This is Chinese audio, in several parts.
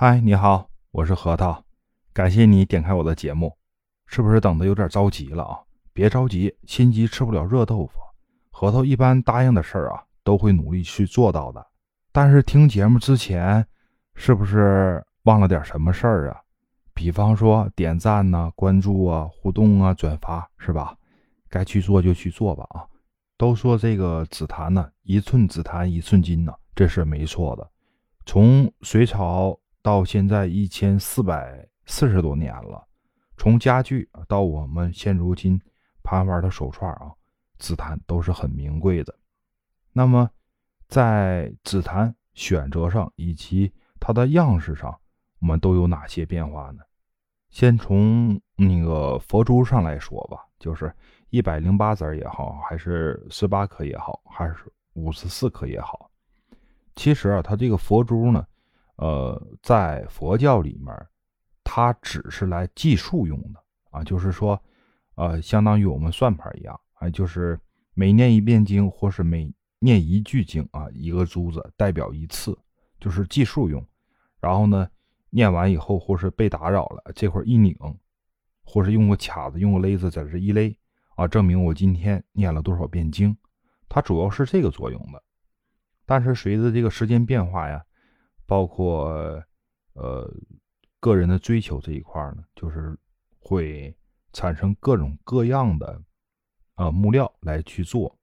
嗨，你好，我是核桃，感谢你点开我的节目，是不是等的有点着急了啊？别着急，心急吃不了热豆腐。核桃一般答应的事儿啊，都会努力去做到的。但是听节目之前，是不是忘了点什么事儿啊？比方说点赞呐、关注啊、互动啊、转发，是吧？该去做就去做吧啊！都说这个紫檀呢，一寸紫檀一寸金呐，这是没错的。从隋朝。到现在一千四百四十多年了，从家具到我们现如今盘玩的手串啊，紫檀都是很名贵的。那么，在紫檀选择上以及它的样式上，我们都有哪些变化呢？先从那个佛珠上来说吧，就是一百零八子也好，还是十八颗也好，还是五十四颗也好，其实啊，它这个佛珠呢。呃，在佛教里面，它只是来计数用的啊，就是说，呃，相当于我们算盘一样，啊，就是每念一遍经或是每念一句经啊，一个珠子代表一次，就是计数用。然后呢，念完以后或是被打扰了，这会儿一拧，或是用个卡子、用个勒子在这一勒啊，证明我今天念了多少遍经。它主要是这个作用的。但是随着这个时间变化呀。包括，呃，个人的追求这一块呢，就是会产生各种各样的，呃，木料来去做，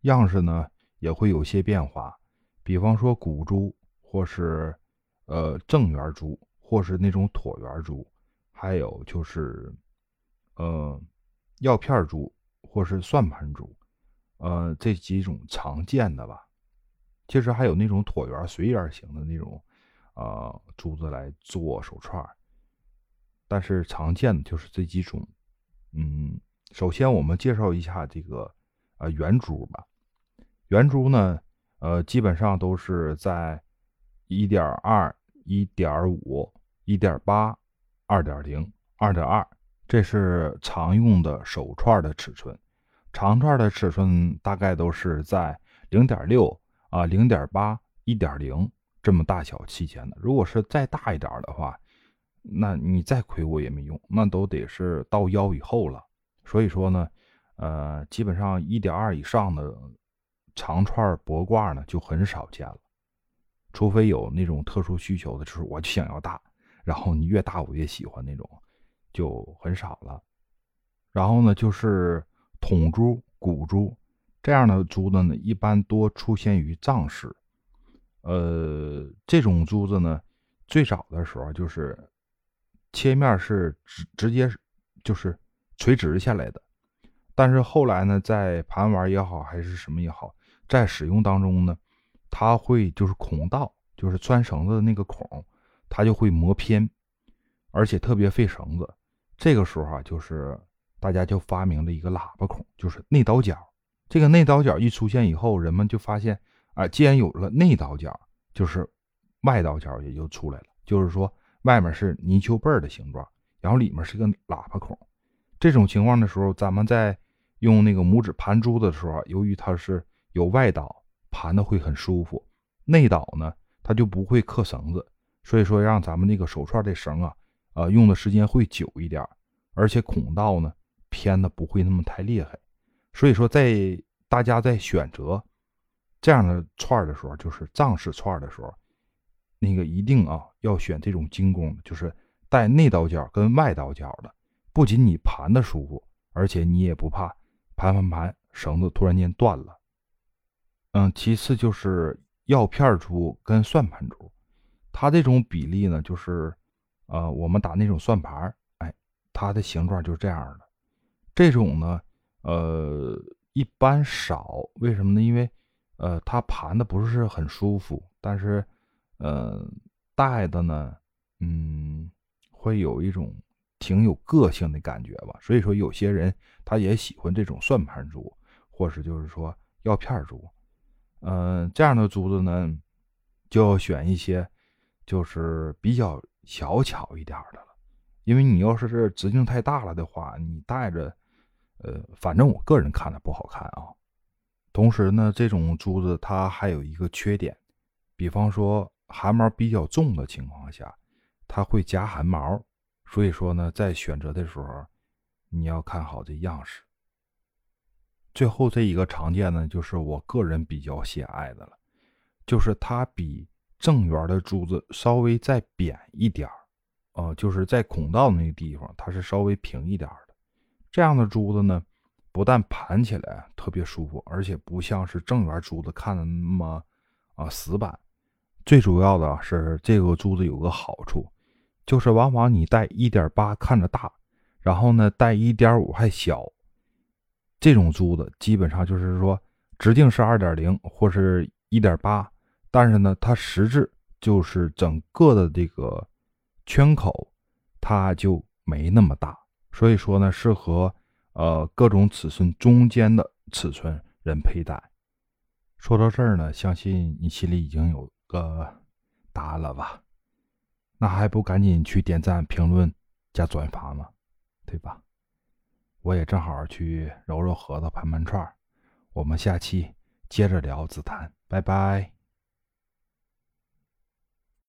样式呢也会有些变化。比方说古珠，或是呃正圆珠，或是那种椭圆珠，还有就是，呃，药片珠，或是算盘珠，呃，这几种常见的吧。其实还有那种椭圆、随圆形的那种，呃，珠子来做手串但是常见的就是这几种。嗯，首先我们介绍一下这个，呃，圆珠吧。圆珠呢，呃，基本上都是在一点二、一点五、一点八、二点零、二点二，这是常用的手串的尺寸。长串的尺寸大概都是在零点六。啊，零点八、一点零这么大小期间的，如果是再大一点的话，那你再亏我也没用，那都得是到腰以后了。所以说呢，呃，基本上一点二以上的长串脖挂呢就很少见了，除非有那种特殊需求的，就是我就想要大，然后你越大我越喜欢那种，就很少了。然后呢，就是桶珠、古珠。这样的珠子呢，一般多出现于藏式。呃，这种珠子呢，最早的时候就是切面是直直接就是垂直下来的，但是后来呢，在盘玩也好，还是什么也好，在使用当中呢，它会就是孔道，就是钻绳子的那个孔，它就会磨偏，而且特别费绳子。这个时候啊，就是大家就发明了一个喇叭孔，就是内倒角。这个内倒角一出现以后，人们就发现，啊，既然有了内倒角，就是外倒角也就出来了。就是说，外面是泥鳅背儿的形状，然后里面是个喇叭孔。这种情况的时候，咱们在用那个拇指盘珠的时候，由于它是有外倒，盘的会很舒服；内倒呢，它就不会刻绳子，所以说让咱们那个手串的绳啊，呃，用的时间会久一点，而且孔道呢偏的不会那么太厉害。所以说，在大家在选择这样的串儿的时候，就是藏式串儿的时候，那个一定啊要选这种精工，就是带内倒角跟外倒角的。不仅你盘的舒服，而且你也不怕盘盘盘绳子突然间断了。嗯，其次就是药片珠跟算盘珠，它这种比例呢，就是呃我们打那种算盘，哎，它的形状就是这样的。这种呢。呃，一般少，为什么呢？因为，呃，它盘的不是很舒服，但是，呃，戴的呢，嗯，会有一种挺有个性的感觉吧。所以说，有些人他也喜欢这种算盘珠，或是就是说药片珠，嗯，这样的珠子呢，就要选一些就是比较小巧一点的了，因为你要是是直径太大了的话，你戴着。呃，反正我个人看的不好看啊。同时呢，这种珠子它还有一个缺点，比方说汗毛比较重的情况下，它会夹汗毛，所以说呢，在选择的时候，你要看好这样式。最后这一个常见的，就是我个人比较喜爱的了，就是它比正圆的珠子稍微再扁一点儿，呃，就是在孔道那个地方，它是稍微平一点的。这样的珠子呢，不但盘起来特别舒服，而且不像是正圆珠子看的那么啊死板。最主要的是这个珠子有个好处，就是往往你戴一点八看着大，然后呢戴一点五还小。这种珠子基本上就是说，直径是二点零或是一点八，但是呢，它实质就是整个的这个圈口，它就没那么大。所以说呢，适合呃各种尺寸中间的尺寸人佩戴。说到这儿呢，相信你心里已经有个答案了吧？那还不赶紧去点赞、评论加转发吗？对吧？我也正好去揉揉核桃、盘盘串我们下期接着聊紫檀，拜拜。